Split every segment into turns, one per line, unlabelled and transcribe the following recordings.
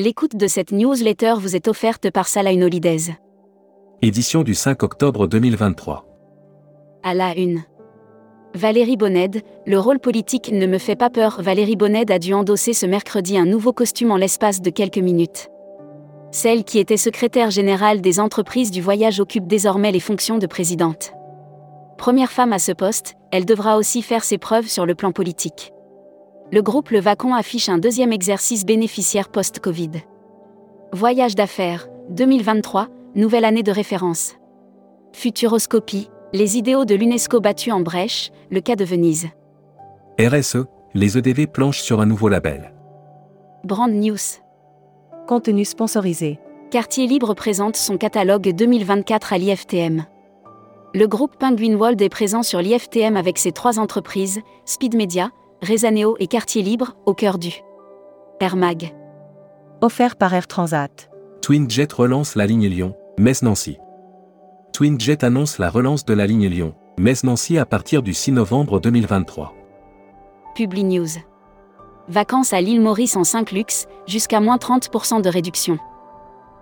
L'écoute de cette newsletter vous est offerte par Salah Holidays.
Édition du 5 octobre 2023.
À la une. Valérie Bonnède, le rôle politique ne me fait pas peur. Valérie Bonnède a dû endosser ce mercredi un nouveau costume en l'espace de quelques minutes. Celle qui était secrétaire générale des entreprises du voyage occupe désormais les fonctions de présidente. Première femme à ce poste, elle devra aussi faire ses preuves sur le plan politique. Le groupe Le Vacon affiche un deuxième exercice bénéficiaire post-Covid. Voyage d'affaires, 2023, nouvelle année de référence. Futuroscopie, les idéaux de l'UNESCO battus en brèche, le cas de Venise.
RSE, les EDV planchent sur un nouveau label.
Brand News.
Contenu sponsorisé.
Quartier Libre présente son catalogue 2024 à l'IFTM. Le groupe Penguin World est présent sur l'IFTM avec ses trois entreprises, Speed Media, Rezaneo et Quartier Libre, au cœur du Air Mag.
Offert par Air Transat.
TwinJet relance la ligne Lyon, Metz-Nancy. TwinJet annonce la relance de la ligne Lyon, Metz-Nancy à partir du 6 novembre 2023.
Publi News. Vacances à l'île Maurice en 5 luxe, jusqu'à moins 30% de réduction.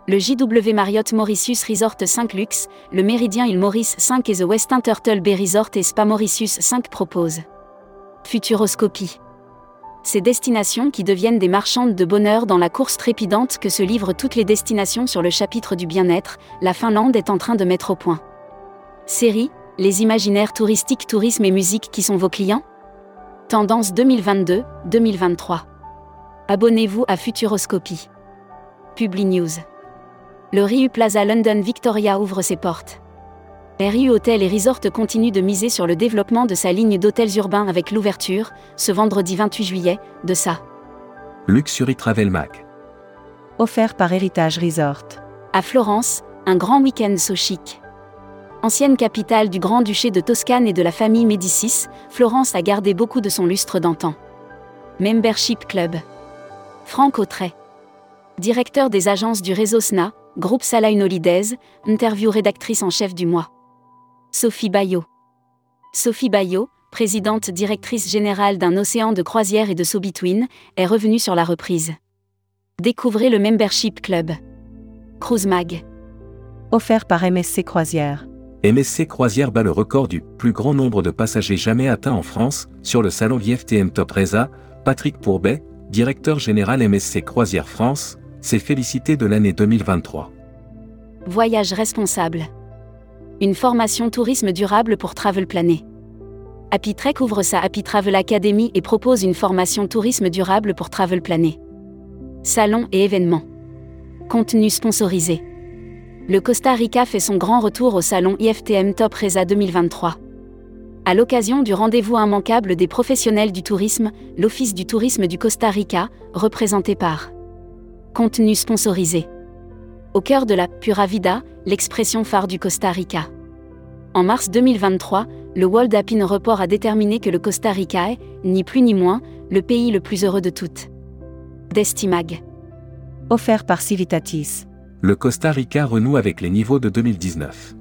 Le JW Marriott Mauritius Resort 5 Luxe, le Méridien île Maurice 5 et The Westin Turtle Bay Resort et Spa Mauritius 5 proposent. Futuroscopie. Ces destinations qui deviennent des marchandes de bonheur dans la course trépidante que se livrent toutes les destinations sur le chapitre du bien-être, la Finlande est en train de mettre au point. Série, les imaginaires touristiques, tourisme et musique qui sont vos clients? Tendance 2022-2023. Abonnez-vous à Futuroscopie. Publi News. Le Riu Plaza London Victoria ouvre ses portes. RU Hotel et Resort continue de miser sur le développement de sa ligne d'hôtels urbains avec l'ouverture, ce vendredi 28 juillet, de sa
Luxury Travel Mac.
Offert par Héritage Resort.
À Florence, un grand week-end so chic. Ancienne capitale du Grand-Duché de Toscane et de la famille Médicis, Florence a gardé beaucoup de son lustre d'antan. Membership Club. Franck Autray. Directeur des agences du réseau SNA, groupe Salah Holidays, interview rédactrice en chef du mois. Sophie Bayot. Sophie Bayot, présidente directrice générale d'un océan de croisière et de So-Between, est revenue sur la reprise. Découvrez le Membership Club. Cruise Mag.
Offert par MSC Croisière.
MSC Croisière bat le record du plus grand nombre de passagers jamais atteint en France sur le salon IFTM Top Reza. Patrick Pourbet, directeur général MSC Croisière France, s'est félicité de l'année 2023.
Voyage responsable. Une formation tourisme durable pour Travel Planet. Happy Trek ouvre sa Happy Travel Academy et propose une formation tourisme durable pour Travel Planet. Salons et événements. Contenu sponsorisé. Le Costa Rica fait son grand retour au salon IFTM Top Reza 2023. À l'occasion du rendez-vous immanquable des professionnels du tourisme, l'Office du tourisme du Costa Rica, représenté par Contenu sponsorisé. Au cœur de la Pura Vida, l'expression phare du Costa Rica. En mars 2023, le World Happy Report a déterminé que le Costa Rica est, ni plus ni moins, le pays le plus heureux de toutes. Destimag.
Offert par Civitatis.
Le Costa Rica renoue avec les niveaux de 2019.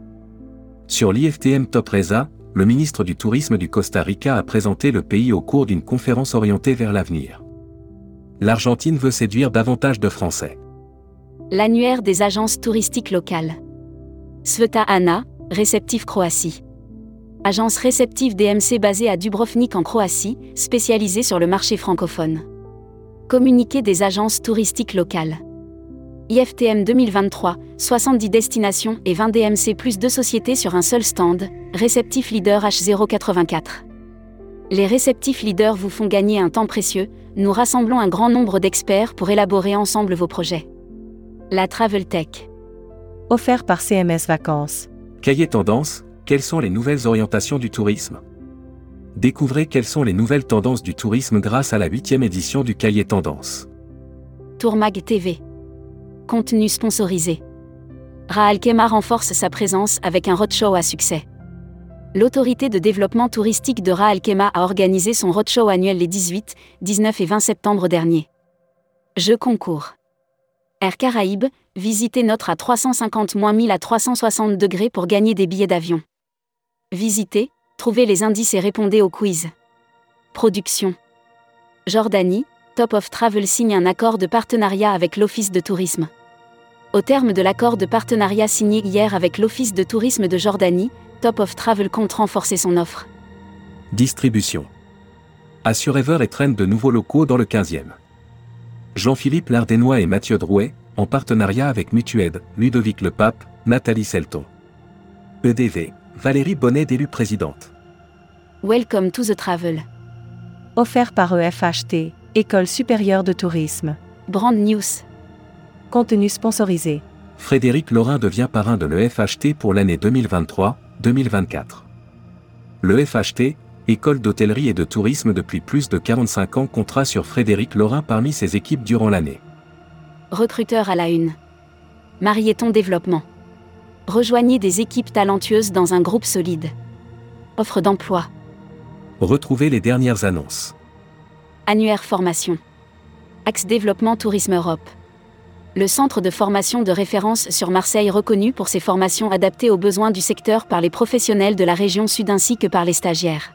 Sur l'IFTM Top Reza, le ministre du Tourisme du Costa Rica a présenté le pays au cours d'une conférence orientée vers l'avenir. L'Argentine veut séduire davantage de Français.
L'annuaire des agences touristiques locales. Sveta Ana, réceptif Croatie. Agence réceptive DMC basée à Dubrovnik en Croatie, spécialisée sur le marché francophone. Communiqué des agences touristiques locales. IFTM 2023, 70 destinations et 20 DMC plus deux sociétés sur un seul stand, réceptif leader H084. Les réceptifs leaders vous font gagner un temps précieux, nous rassemblons un grand nombre d'experts pour élaborer ensemble vos projets. La Travel Tech.
Offert par CMS Vacances.
Cahier Tendance, quelles sont les nouvelles orientations du tourisme? Découvrez quelles sont les nouvelles tendances du tourisme grâce à la huitième édition du Cahier Tendance.
Tourmag TV. Contenu sponsorisé. Raal Kema renforce sa présence avec un roadshow à succès. L'autorité de développement touristique de Raal Kema a organisé son roadshow annuel les 18, 19 et 20 septembre dernier. Jeux concours. Caraïbes, visitez notre à 350 1000 à 360 degrés pour gagner des billets d'avion. Visitez, trouvez les indices et répondez au quiz. Production. Jordanie, Top of Travel signe un accord de partenariat avec l'Office de tourisme. Au terme de l'accord de partenariat signé hier avec l'Office de tourisme de Jordanie, Top of Travel compte renforcer son offre.
Distribution. Assurever et traîne de nouveaux locaux dans le 15e. Jean-Philippe Lardénois et Mathieu Drouet, en partenariat avec Mutued, Ludovic Le Pape, Nathalie Selton. EDV, Valérie Bonnet d'élue présidente.
Welcome to the travel.
Offert par EFHT, École supérieure de tourisme.
Brand News.
Contenu sponsorisé.
Frédéric Laurin devient parrain de l'EFHT pour l'année 2023-2024. L'EFHT, École d'hôtellerie et de tourisme depuis plus de 45 ans, comptera sur Frédéric Laurin parmi ses équipes durant l'année.
Recruteur à la une. Marieton Développement. Rejoignez des équipes talentueuses dans un groupe solide. Offre d'emploi.
Retrouvez les dernières annonces.
Annuaire formation. Axe Développement Tourisme Europe. Le centre de formation de référence sur Marseille reconnu pour ses formations adaptées aux besoins du secteur par les professionnels de la région sud ainsi que par les stagiaires.